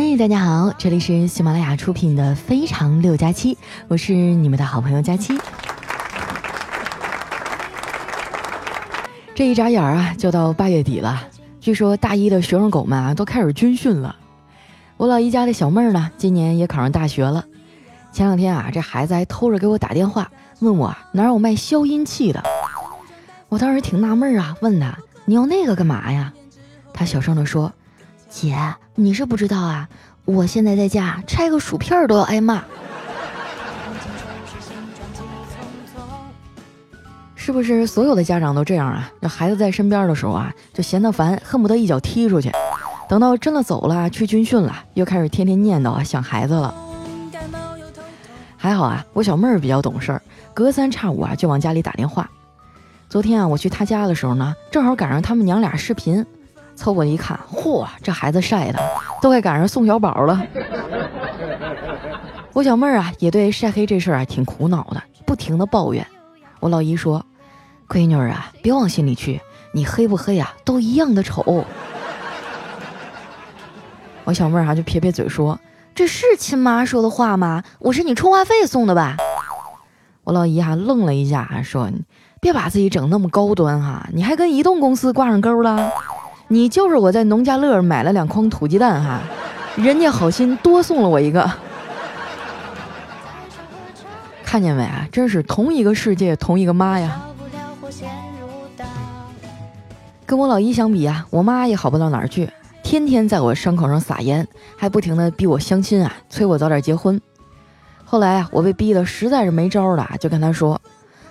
嗨，大家好，这里是喜马拉雅出品的《非常六加七》，我是你们的好朋友佳期。这一眨眼啊，就到八月底了。据说大一的学生狗们啊，都开始军训了。我老姨家的小妹儿呢，今年也考上大学了。前两天啊，这孩子还偷着给我打电话，问我哪有卖消音器的。我当时挺纳闷啊，问他你要那个干嘛呀？他小声的说：“姐，你是不知道啊，我现在在家拆个薯片都要挨骂。”是不是所有的家长都这样啊？这孩子在身边的时候啊，就嫌他烦，恨不得一脚踢出去。等到真的走了，去军训了，又开始天天念叨啊，想孩子了。还好啊，我小妹儿比较懂事儿，隔三差五啊就往家里打电话。昨天啊，我去她家的时候呢，正好赶上他们娘俩视频，凑过一看，嚯，这孩子晒的都快赶上宋小宝了。我小妹儿啊，也对晒黑这事儿啊挺苦恼的，不停的抱怨。我老姨说。闺女儿啊，别往心里去，你黑不黑呀，都一样的丑。我小妹儿啊就撇撇嘴说：“这是亲妈说的话吗？我是你充话费送的吧？”我老姨哈愣了一下，说：“别把自己整那么高端哈，你还跟移动公司挂上钩了？你就是我在农家乐买了两筐土鸡蛋哈，人家好心多送了我一个。看见没啊？真是同一个世界，同一个妈呀！”跟我老姨相比啊，我妈也好不到哪儿去，天天在我伤口上撒盐，还不停的逼我相亲啊，催我早点结婚。后来啊，我被逼得实在是没招了，就跟她说：“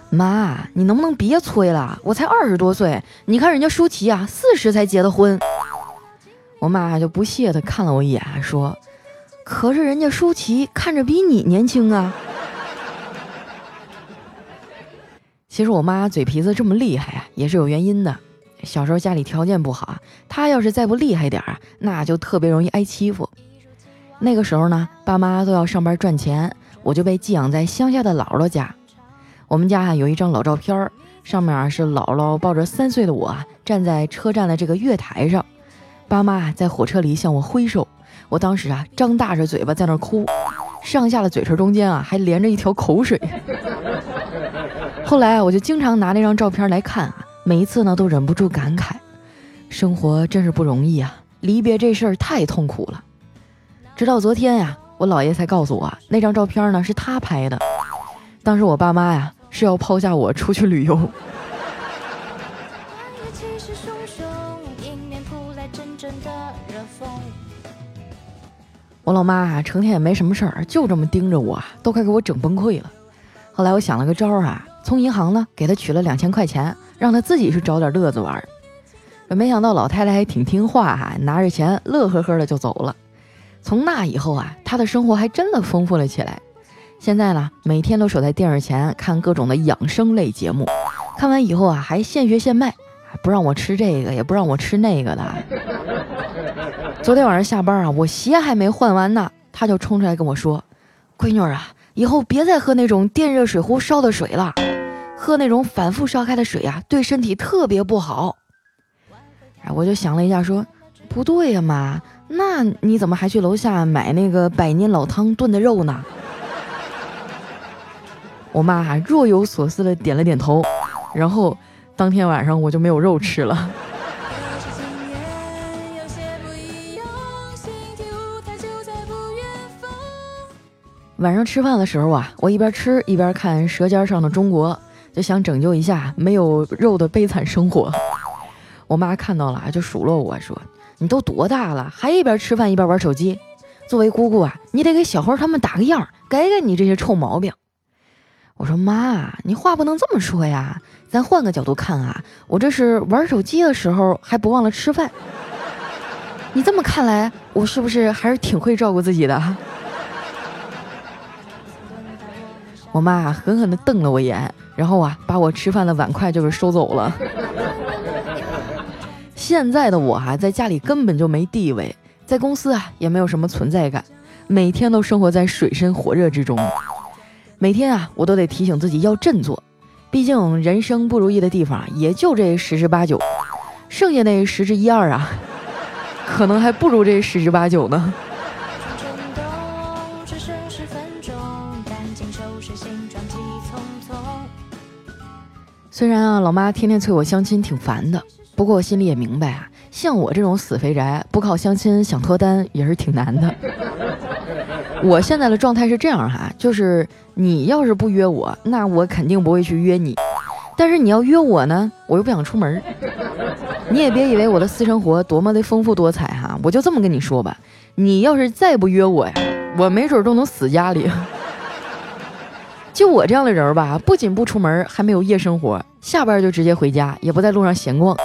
妈，你能不能别催了？我才二十多岁，你看人家舒淇啊，四十才结的婚。”我妈就不屑的看了我一眼，说：“可是人家舒淇看着比你年轻啊。”其实我妈嘴皮子这么厉害啊，也是有原因的。小时候家里条件不好，她要是再不厉害点儿，那就特别容易挨欺负。那个时候呢，爸妈都要上班赚钱，我就被寄养在乡下的姥姥家。我们家啊有一张老照片，上面啊是姥姥抱着三岁的我啊站在车站的这个月台上，爸妈在火车里向我挥手。我当时啊张大着嘴巴在那哭，上下的嘴唇中间啊还连着一条口水。后来啊我就经常拿那张照片来看啊。每一次呢，都忍不住感慨，生活真是不容易啊！离别这事儿太痛苦了。直到昨天呀，我姥爷才告诉我，那张照片呢是他拍的。当时我爸妈呀是要抛下我出去旅游。我老妈啊，成天也没什么事儿，就这么盯着我，都快给我整崩溃了。后来我想了个招儿啊，从银行呢给她取了两千块钱。让她自己去找点乐子玩，没想到老太太还挺听话哈，拿着钱乐呵呵的就走了。从那以后啊，她的生活还真的丰富了起来。现在呢，每天都守在电视前看各种的养生类节目，看完以后啊，还现学现卖，不让我吃这个，也不让我吃那个的。昨天晚上下班啊，我鞋还没换完呢，他就冲出来跟我说：“闺女啊，以后别再喝那种电热水壶烧的水了。”喝那种反复烧开的水呀，对身体特别不好。哎，我就想了一下，说不对呀，妈，那你怎么还去楼下买那个百年老汤炖的肉呢？我妈还若有所思的点了点头，然后当天晚上我就没有肉吃了。晚上吃饭的时候啊，我一边吃一边看《舌尖上的中国》。就想拯救一下没有肉的悲惨生活。我妈看到了就数落我说：“你都多大了，还一边吃饭一边玩手机？作为姑姑啊，你得给小花他们打个样，改改你这些臭毛病。”我说：“妈，你话不能这么说呀，咱换个角度看啊，我这是玩手机的时候还不忘了吃饭。你这么看来，我是不是还是挺会照顾自己的？”我妈狠狠地瞪了我一眼。然后啊，把我吃饭的碗筷就给收走了。现在的我啊，在家里根本就没地位，在公司啊也没有什么存在感，每天都生活在水深火热之中。每天啊，我都得提醒自己要振作，毕竟人生不如意的地方也就这十之八九，剩下那十之一二啊，可能还不如这十之八九呢。虽然啊，老妈天天催我相亲，挺烦的。不过我心里也明白啊，像我这种死肥宅，不靠相亲想脱单也是挺难的。我现在的状态是这样哈，就是你要是不约我，那我肯定不会去约你；但是你要约我呢，我又不想出门。你也别以为我的私生活多么的丰富多彩哈，我就这么跟你说吧，你要是再不约我呀，我没准都能死家里。就我这样的人吧，不仅不出门，还没有夜生活，下班就直接回家，也不在路上闲逛。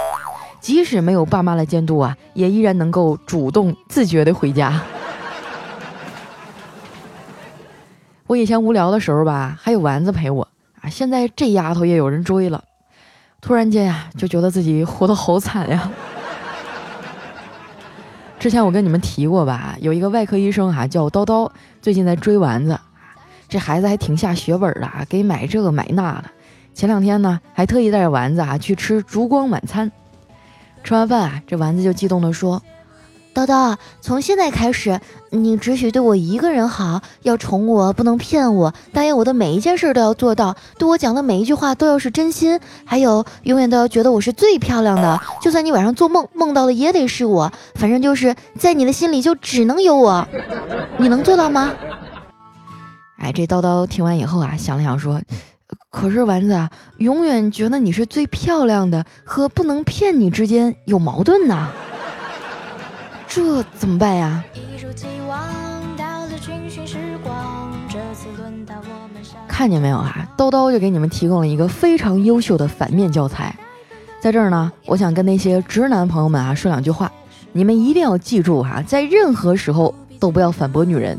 即使没有爸妈来监督啊，也依然能够主动自觉的回家。我以前无聊的时候吧，还有丸子陪我啊，现在这丫头也有人追了，突然间呀，就觉得自己活得好惨呀。之前我跟你们提过吧，有一个外科医生哈，叫叨叨，最近在追丸子。这孩子还挺下血本的啊，给买这个买那的。前两天呢，还特意带着丸子啊去吃烛光晚餐。吃完饭啊，这丸子就激动地说：“叨叨，从现在开始，你只许对我一个人好，要宠我，不能骗我，答应我的每一件事都要做到，对我讲的每一句话都要是真心，还有永远都要觉得我是最漂亮的。就算你晚上做梦梦到的也得是我，反正就是在你的心里就只能有我。你能做到吗？”哎，这叨叨听完以后啊，想了想说：“可是丸子啊，永远觉得你是最漂亮的，和不能骗你之间有矛盾呐，这怎么办呀？”看见没有啊？叨叨就给你们提供了一个非常优秀的反面教材。在这儿呢，我想跟那些直男朋友们啊说两句话，你们一定要记住哈，在任何时候都不要反驳女人，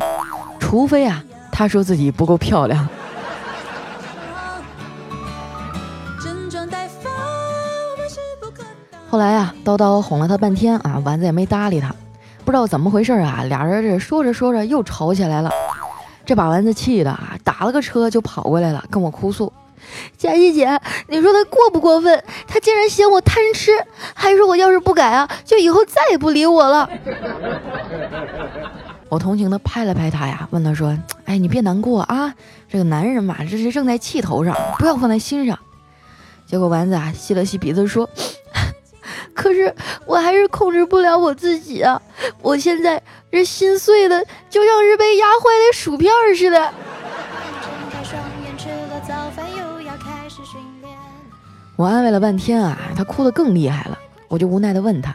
除非啊。她说自己不够漂亮。后来啊，叨叨哄了他半天啊，丸子也没搭理他。不知道怎么回事啊，俩人这说着说着又吵起来了。这把丸子气的啊，打了个车就跑过来了，跟我哭诉：“佳琪姐，你说他过不过分？他竟然嫌我贪吃，还说我要是不改啊，就以后再也不理我了。”我同情的拍了拍他呀，问他说：“哎，你别难过啊，这个男人嘛，这是正在气头上，不要放在心上。”结果丸子啊吸了吸鼻子说：“可是我还是控制不了我自己啊，我现在这心碎的就像是被压坏的薯片似的。”我安慰了半天啊，他哭得更厉害了，我就无奈地问他：“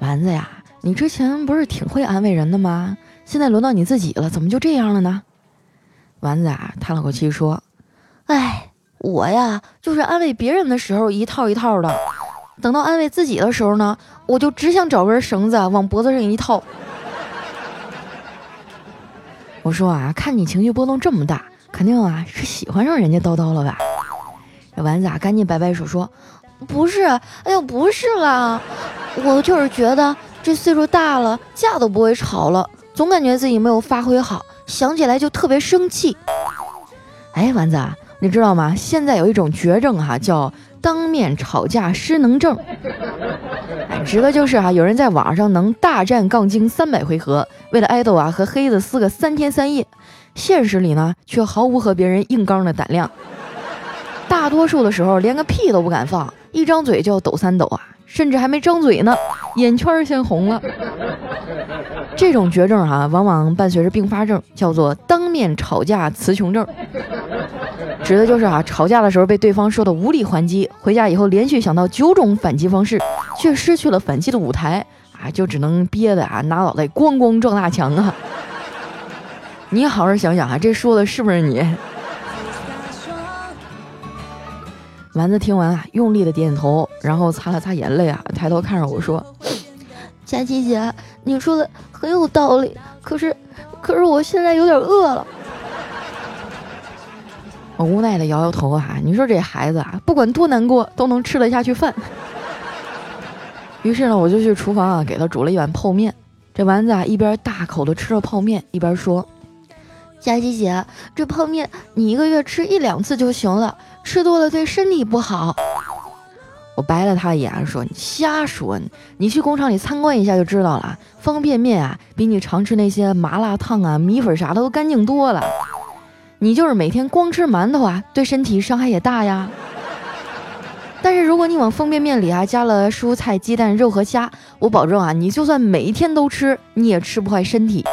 丸子呀，你之前不是挺会安慰人的吗？”现在轮到你自己了，怎么就这样了呢？丸子啊，叹了口气说：“哎，我呀，就是安慰别人的时候一套一套的，等到安慰自己的时候呢，我就只想找根绳子往脖子上一套。”我说啊，看你情绪波动这么大，肯定啊是喜欢上人家叨叨了吧？这丸子啊，赶紧摆摆手说：“不是，哎呦，不是啦，我就是觉得这岁数大了，架都不会吵了。”总感觉自己没有发挥好，想起来就特别生气。哎，丸子，你知道吗？现在有一种绝症哈，叫当面吵架失能症。哎，指的就是啊，有人在网上能大战杠精三百回合，为了爱豆啊和黑子撕个三天三夜，现实里呢却毫无和别人硬刚的胆量，大多数的时候连个屁都不敢放，一张嘴就要抖三抖啊。甚至还没张嘴呢，眼圈先红了。这种绝症啊，往往伴随着并发症，叫做当面吵架词穷症，指的就是啊，吵架的时候被对方说的无力还击，回家以后连续想到九种反击方式，却失去了反击的舞台啊，就只能憋的啊，拿脑袋咣咣撞大墙啊。你好好想想啊，这说的是不是你？丸子听完啊，用力的点点头，然后擦了擦眼泪啊，抬头看着我说：“佳琪姐，你说的很有道理，可是，可是我现在有点饿了。”我无奈的摇摇头啊，你说这孩子啊，不管多难过都能吃得下去饭。于是呢，我就去厨房啊，给他煮了一碗泡面。这丸子啊，一边大口的吃着泡面，一边说：“佳琪姐，这泡面你一个月吃一两次就行了。”吃多了对身体不好。我白了他一眼，说：“你瞎说，你去工厂里参观一下就知道了。方便面啊，比你常吃那些麻辣烫啊、米粉啥的都干净多了。你就是每天光吃馒头啊，对身体伤害也大呀。”但是如果你往方便面里啊加了蔬菜、鸡蛋、肉和虾，我保证啊，你就算每一天都吃，你也吃不坏身体。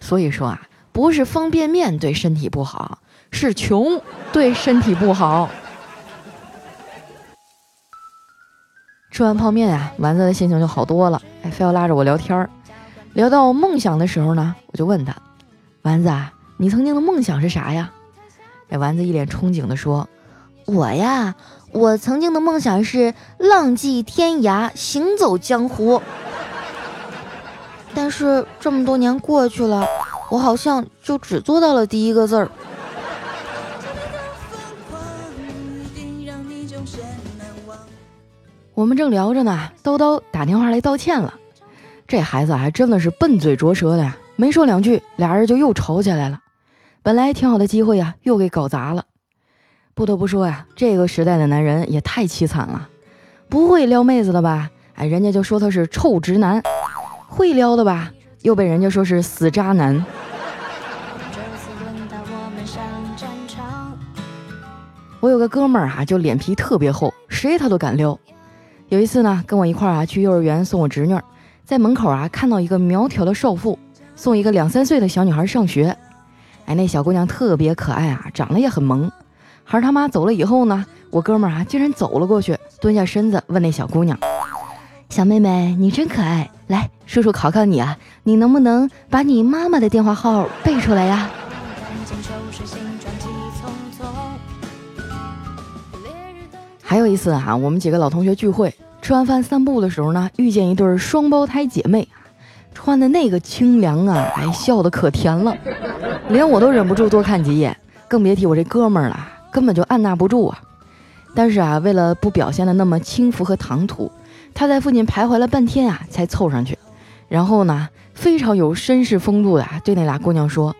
所以说啊，不是方便面对身体不好，是穷对身体不好。吃完泡面啊，丸子的心情就好多了，哎，非要拉着我聊天儿。聊到梦想的时候呢，我就问他：“丸子啊，你曾经的梦想是啥呀？”哎，丸子一脸憧憬地说：“我呀，我曾经的梦想是浪迹天涯，行走江湖。但是这么多年过去了，我好像就只做到了第一个字儿。”我们正聊着呢，叨叨打电话来道歉了。这孩子还真的是笨嘴拙舌的呀，没说两句，俩人就又吵起来了。本来挺好的机会呀，又给搞砸了。不得不说呀，这个时代的男人也太凄惨了。不会撩妹子的吧？哎，人家就说他是臭直男；会撩的吧，又被人家说是死渣男。我有个哥们儿哈，就脸皮特别厚，谁他都敢撩。有一次呢，跟我一块儿啊去幼儿园送我侄女，在门口啊看到一个苗条的少妇送一个两三岁的小女孩上学，哎，那小姑娘特别可爱啊，长得也很萌。孩儿他妈走了以后呢，我哥们儿啊竟然走了过去，蹲下身子问那小姑娘：“小妹妹，你真可爱，来，叔叔考考你啊，你能不能把你妈妈的电话号背出来呀？”还有一次哈，我们几个老同学聚会，吃完饭散步的时候呢，遇见一对双胞胎姐妹，穿的那个清凉啊，哎，笑的可甜了，连我都忍不住多看几眼，更别提我这哥们儿了，根本就按捺不住啊。但是啊，为了不表现的那么轻浮和唐突，他在附近徘徊了半天啊，才凑上去，然后呢，非常有绅士风度的对那俩姑娘说：“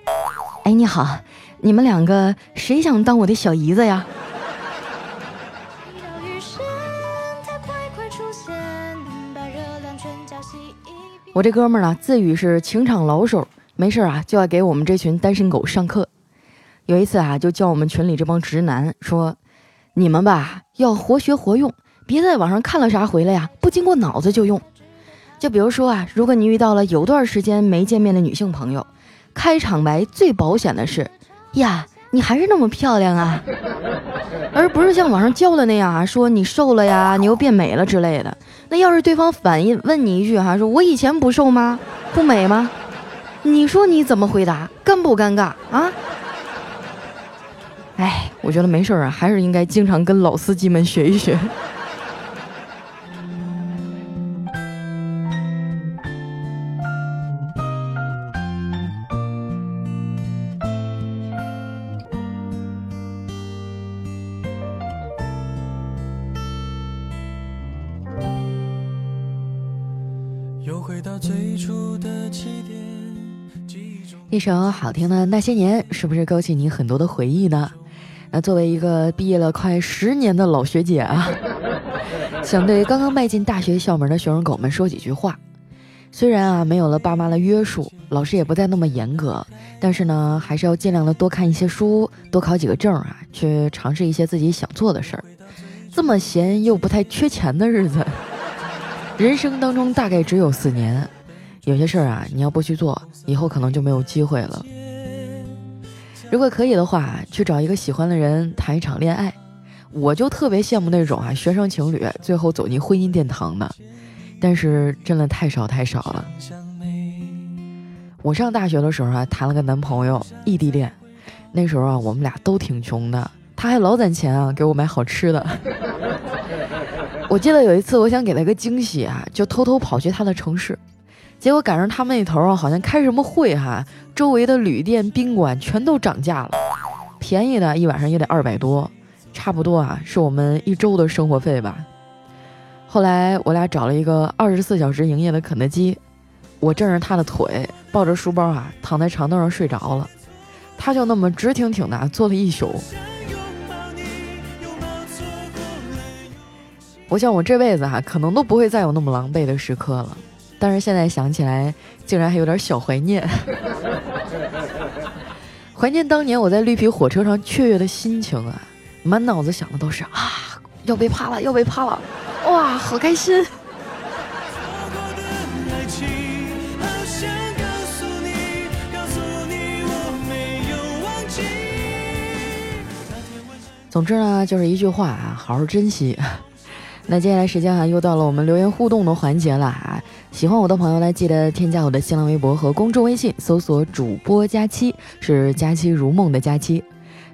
哎，你好，你们两个谁想当我的小姨子呀？”我这哥们儿呢，自诩是情场老手，没事啊就要给我们这群单身狗上课。有一次啊，就叫我们群里这帮直男说：“你们吧，要活学活用，别在网上看了啥回来呀，不经过脑子就用。就比如说啊，如果你遇到了有段时间没见面的女性朋友，开场白最保险的是呀，你还是那么漂亮啊，而不是像网上教的那样啊，说你瘦了呀，你又变美了之类的。”那要是对方反应问你一句哈，说我以前不瘦吗？不美吗？你说你怎么回答？尴不尴尬啊？哎，我觉得没事儿啊，还是应该经常跟老司机们学一学。回到最初的起点一首好听的《那些年》，是不是勾起你很多的回忆呢？那作为一个毕业了快十年的老学姐啊，想对刚刚迈进大学校门的学生狗们说几句话。虽然啊没有了爸妈的约束，老师也不再那么严格，但是呢，还是要尽量的多看一些书，多考几个证啊，去尝试一些自己想做的事儿。这么闲又不太缺钱的日子，人生当中大概只有四年。有些事儿啊，你要不去做，以后可能就没有机会了。如果可以的话，去找一个喜欢的人谈一场恋爱，我就特别羡慕那种啊学生情侣最后走进婚姻殿堂的。但是真的太少太少了。我上大学的时候啊，谈了个男朋友，异地恋。那时候啊，我们俩都挺穷的，他还老攒钱啊给我买好吃的。我记得有一次，我想给他个惊喜啊，就偷偷跑去他的城市。结果赶上他们那头啊，好像开什么会哈，周围的旅店、宾馆全都涨价了，便宜的一晚上也得二百多，差不多啊，是我们一周的生活费吧。后来我俩找了一个二十四小时营业的肯德基，我枕着他的腿，抱着书包啊，躺在长凳上睡着了，他就那么直挺挺的坐了一宿。我想我这辈子哈，可能都不会再有那么狼狈的时刻了。但是现在想起来，竟然还有点小怀念，怀念当年我在绿皮火车上雀跃的心情啊！满脑子想的都是啊，要被趴了，要被趴了，哇，好开心！总之呢，就是一句话啊，好好珍惜。那接下来时间啊，又到了我们留言互动的环节了啊！喜欢我的朋友呢，记得添加我的新浪微博和公众微信，搜索“主播佳期”，是“佳期如梦”的佳期。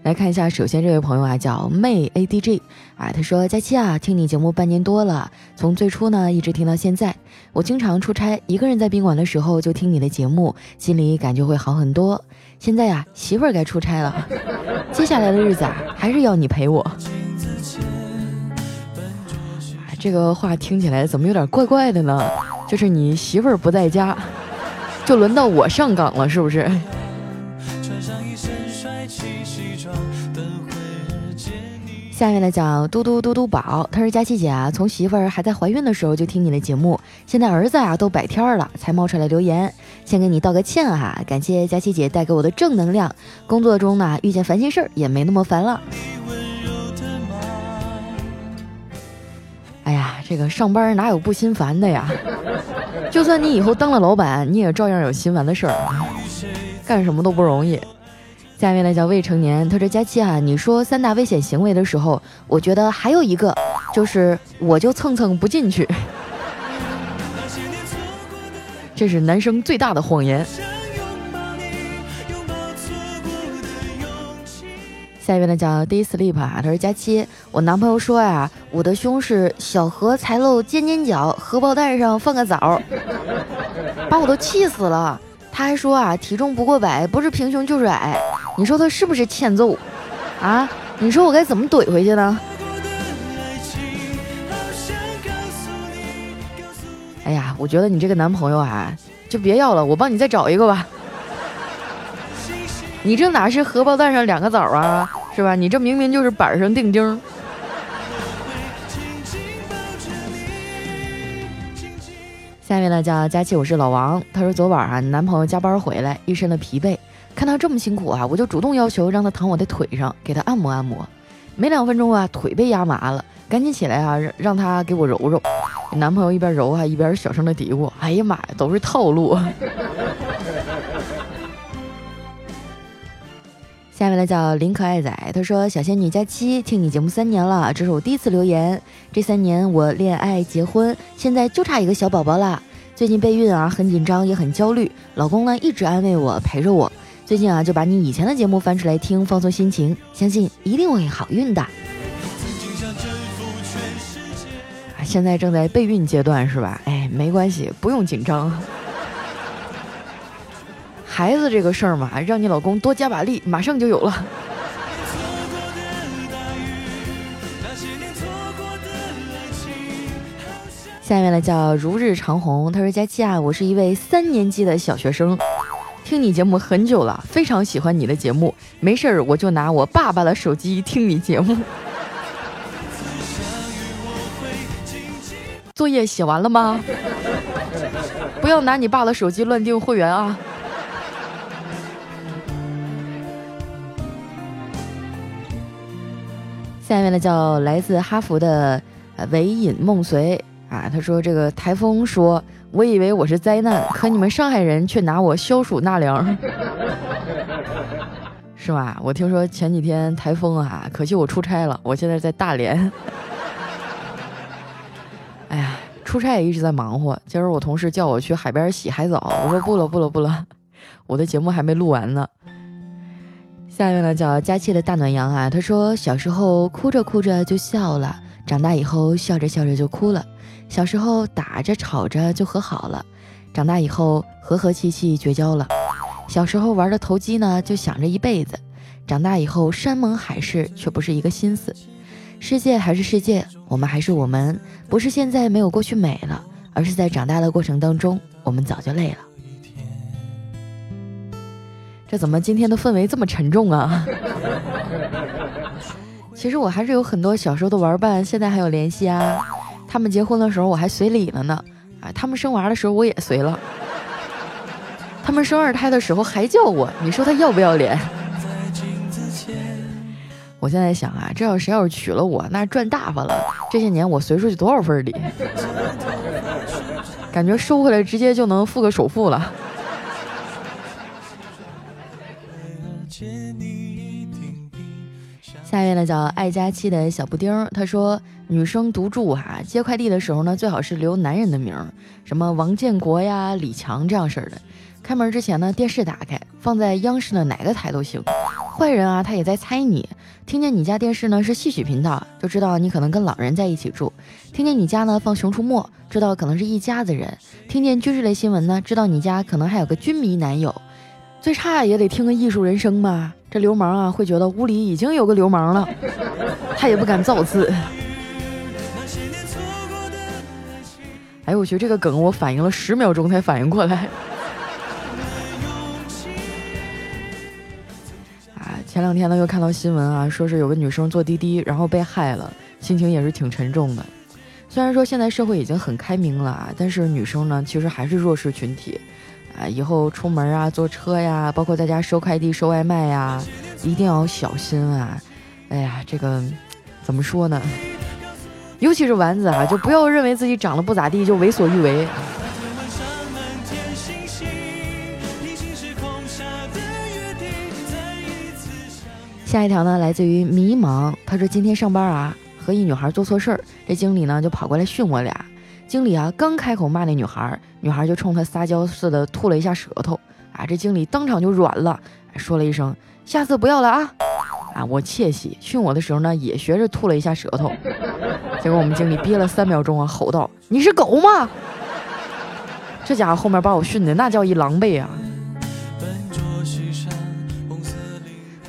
来看一下，首先这位朋友啊，叫妹 A D G 啊，他说：“佳期啊，听你节目半年多了，从最初呢一直听到现在。我经常出差，一个人在宾馆的时候就听你的节目，心里感觉会好很多。”现在呀，媳妇儿该出差了，接下来的日子啊，还是要你陪我。这个话听起来怎么有点怪怪的呢？就是你媳妇儿不在家，就轮到我上岗了，是不是？下面来讲嘟嘟嘟嘟宝，他说佳琪姐啊，从媳妇儿还在怀孕的时候就听你的节目，现在儿子啊都百天了才冒出来留言，先给你道个歉哈，感谢佳琪姐带给我的正能量，工作中呢遇见烦心事儿也没那么烦了。这个上班哪有不心烦的呀？就算你以后当了老板，你也照样有心烦的事儿，干什么都不容易。下面呢叫未成年，他说佳期啊，你说三大危险行为的时候，我觉得还有一个就是我就蹭蹭不进去，这是男生最大的谎言。下一位呢叫 Day Sleep 啊，他说佳期，我男朋友说呀，我的胸是小荷才露尖尖角，荷包蛋上放个枣，把我都气死了。他还说啊，体重不过百，不是平胸就是矮。你说他是不是欠揍啊？你说我该怎么怼回去呢？哎呀，我觉得你这个男朋友啊，就别要了，我帮你再找一个吧。你这哪是荷包蛋上两个枣啊，是吧？你这明明就是板上钉钉。下面呢叫佳琪，我是老王。他说昨晚啊，男朋友加班回来，一身的疲惫。看他这么辛苦啊，我就主动要求让他躺我的腿上，给他按摩按摩。没两分钟啊，腿被压麻了，赶紧起来啊，让让他给我揉揉。男朋友一边揉啊，一边小声的嘀咕：“哎呀妈呀，都是套路。”下面呢叫林可爱仔，他说：“小仙女佳期，听你节目三年了，这是我第一次留言。这三年我恋爱结婚，现在就差一个小宝宝了。最近备孕啊，很紧张也很焦虑。老公呢一直安慰我，陪着我。”最近啊，就把你以前的节目翻出来听，放松心情，相信一定会好运的。啊现在正在备孕阶段是吧？哎，没关系，不用紧张。孩子这个事儿嘛，让你老公多加把力，马上就有了。下面呢叫如日长虹，他说：“佳期啊，我是一位三年级的小学生。”听你节目很久了，非常喜欢你的节目。没事儿，我就拿我爸爸的手机听你节目。作业写完了吗？不要拿你爸的手机乱订会员啊！下面呢，叫来自哈佛的唯饮梦随啊，他说这个台风说。我以为我是灾难，可你们上海人却拿我消暑纳凉，是吧？我听说前几天台风啊，可惜我出差了，我现在在大连。哎呀，出差也一直在忙活。今儿我同事叫我去海边洗海澡，我说不了不了不了，我的节目还没录完呢。下面呢叫佳期的大暖阳啊，他说小时候哭着哭着就笑了，长大以后笑着笑着就哭了。小时候打着吵着就和好了，长大以后和和气气绝交了。小时候玩的投机呢，就想着一辈子；长大以后山盟海誓却不是一个心思。世界还是世界，我们还是我们，不是现在没有过去美了，而是在长大的过程当中，我们早就累了。这怎么今天的氛围这么沉重啊？其实我还是有很多小时候的玩伴，现在还有联系啊。他们结婚的时候我还随礼了呢，啊，他们生娃的时候我也随了，他们生二胎的时候还叫我，你说他要不要脸？我现在想啊，这要谁要是娶了我，那赚大发了。这些年我随出去多少份礼，感觉收回来直接就能付个首付了。下一位呢叫爱佳期的小布丁，他说女生独住哈，接快递的时候呢，最好是留男人的名，什么王建国呀、李强这样式的。开门之前呢，电视打开，放在央视的哪个台都行。坏人啊，他也在猜你。听见你家电视呢是戏曲频道，就知道你可能跟老人在一起住；听见你家呢放《熊出没》，知道可能是一家子人；听见军事类新闻呢，知道你家可能还有个军迷男友。最差也得听个艺术人生吧。这流氓啊，会觉得屋里已经有个流氓了，他也不敢造次。哎，我觉得这个梗我反应了十秒钟才反应过来。啊前两天呢，又看到新闻啊，说是有个女生坐滴滴，然后被害了，心情也是挺沉重的。虽然说现在社会已经很开明了啊，但是女生呢，其实还是弱势群体啊。以后出门啊，坐车呀，包括在家收快递、收外卖呀，一定要小心啊。哎呀，这个怎么说呢？尤其是丸子啊，就不要认为自己长得不咋地就为所欲为。下一条呢，来自于迷茫。他说今天上班啊，和一女孩做错事儿，这经理呢就跑过来训我俩。经理啊刚开口骂那女孩，女孩就冲他撒娇似的吐了一下舌头。啊，这经理当场就软了，说了一声下次不要了啊。啊，我窃喜，训我的时候呢也学着吐了一下舌头。结果我们经理憋了三秒钟啊，吼道：“你是狗吗？”这家伙后面把我训的那叫一狼狈啊。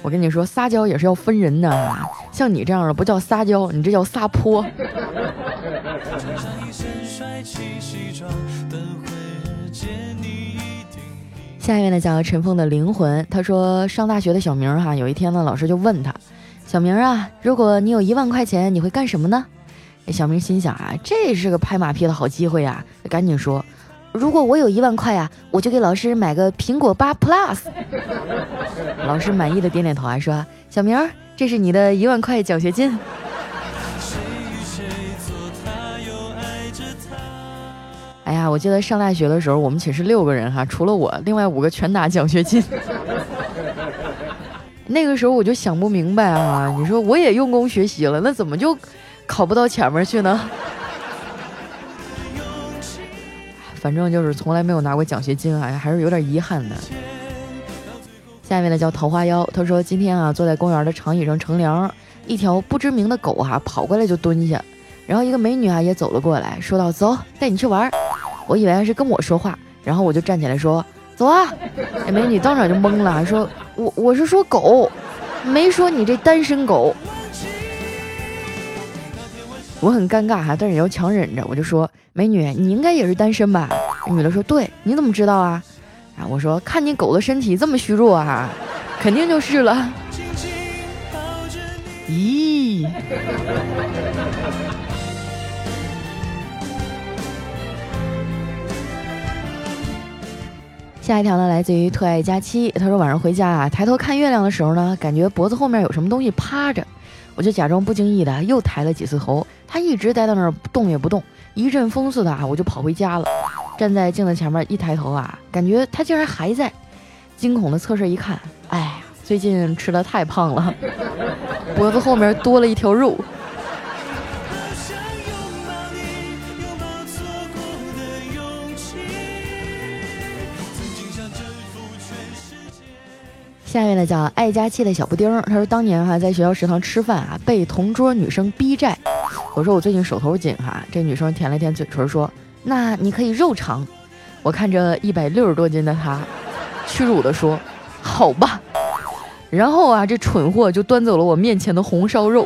我跟你说，撒娇也是要分人的，像你这样的不叫撒娇，你这叫撒泼。下一位呢叫陈凤的灵魂，他说上大学的小明哈，有一天呢，老师就问他，小明啊，如果你有一万块钱，你会干什么呢？小明心想啊，这是个拍马屁的好机会啊，赶紧说。如果我有一万块呀，我就给老师买个苹果八 Plus。老师满意的点点头啊，说：“小明，这是你的一万块奖学金。”呀，我记得上大学的时候，我们寝室六个人哈，除了我，另外五个全拿奖学金。那个时候我就想不明白啊，你说我也用功学习了，那怎么就考不到前面去呢？反正就是从来没有拿过奖学金，哎，还是有点遗憾的。下面呢叫桃花妖，他说今天啊坐在公园的长椅上乘凉，一条不知名的狗哈跑过来就蹲下，然后一个美女啊也走了过来，说道：“走，带你去玩。”我以为是跟我说话，然后我就站起来说：“走啊！”哎美女当场就懵了，说：“我我是说狗，没说你这单身狗。”我很尴尬哈，但是也要强忍着，我就说：“美女，你应该也是单身吧？”女的说：“对，你怎么知道啊？”啊，我说：“看你狗的身体这么虚弱啊，肯定就是了。”咦？下一条呢，来自于特爱佳期，他说晚上回家啊，抬头看月亮的时候呢，感觉脖子后面有什么东西趴着。我就假装不经意的又抬了几次头，他一直待在那儿动也不动，一阵风似的啊，我就跑回家了。站在镜子前面一抬头啊，感觉他竟然还在，惊恐的侧身一看，哎呀，最近吃的太胖了，脖子后面多了一条肉。下面呢叫爱佳期的小布丁，他说当年哈在学校食堂吃饭啊，被同桌女生逼债。我说我最近手头紧哈，这女生舔了舔嘴唇说：“那你可以肉偿。”我看着一百六十多斤的他，屈辱的说：“好吧。”然后啊，这蠢货就端走了我面前的红烧肉。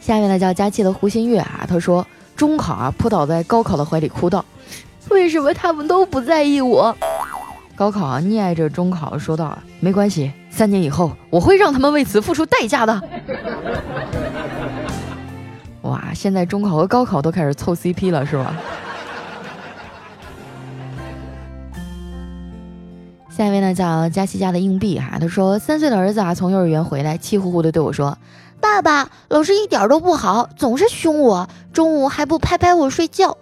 下面呢叫佳期的胡新月啊，他说中考啊扑倒在高考的怀里哭道。为什么他们都不在意我？高考啊，溺爱着中考，说道：“没关系，三年以后我会让他们为此付出代价的。”哇，现在中考和高考都开始凑 CP 了，是吧？下一位呢叫佳琪家的硬币哈，他说三岁的儿子啊从幼儿园回来，气呼呼的对我说：“爸爸，老师一点都不好，总是凶我，中午还不拍拍我睡觉。”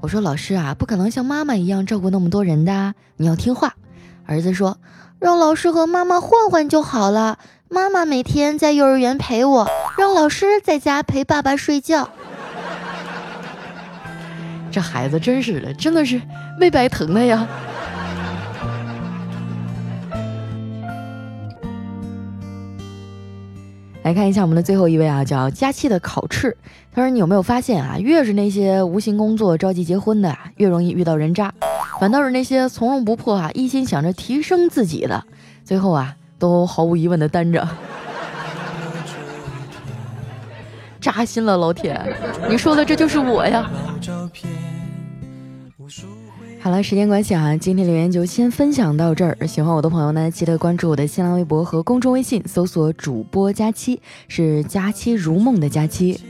我说：“老师啊，不可能像妈妈一样照顾那么多人的，你要听话。”儿子说：“让老师和妈妈换换就好了，妈妈每天在幼儿园陪我，让老师在家陪爸爸睡觉。”这孩子真是的，真的是没白疼的呀。来看一下我们的最后一位啊，叫佳期的烤翅。他说：“你有没有发现啊，越是那些无心工作、着急结婚的，越容易遇到人渣；反倒是那些从容不迫啊，一心想着提升自己的，最后啊，都毫无疑问的单着。扎心了，老铁，你说的这就是我呀。”好了，时间关系啊，今天留言就先分享到这儿。喜欢我的朋友呢，记得关注我的新浪微博和公众微信，搜索“主播佳期”，是“佳期如梦”的佳期。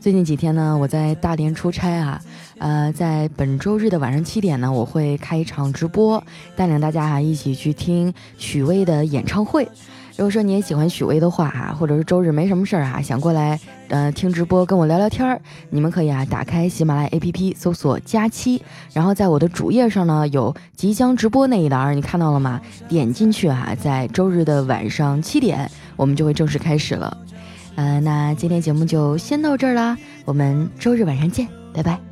最近几天呢，我在大连出差啊，呃，在本周日的晚上七点呢，我会开一场直播，带领大家啊一起去听许巍的演唱会。如果说你也喜欢许巍的话啊，或者是周日没什么事儿哈，想过来呃听直播跟我聊聊天儿，你们可以啊打开喜马拉雅 APP 搜索佳期，然后在我的主页上呢有即将直播那一栏，你看到了吗？点进去哈，在周日的晚上七点，我们就会正式开始了。呃，那今天节目就先到这儿啦，我们周日晚上见，拜拜。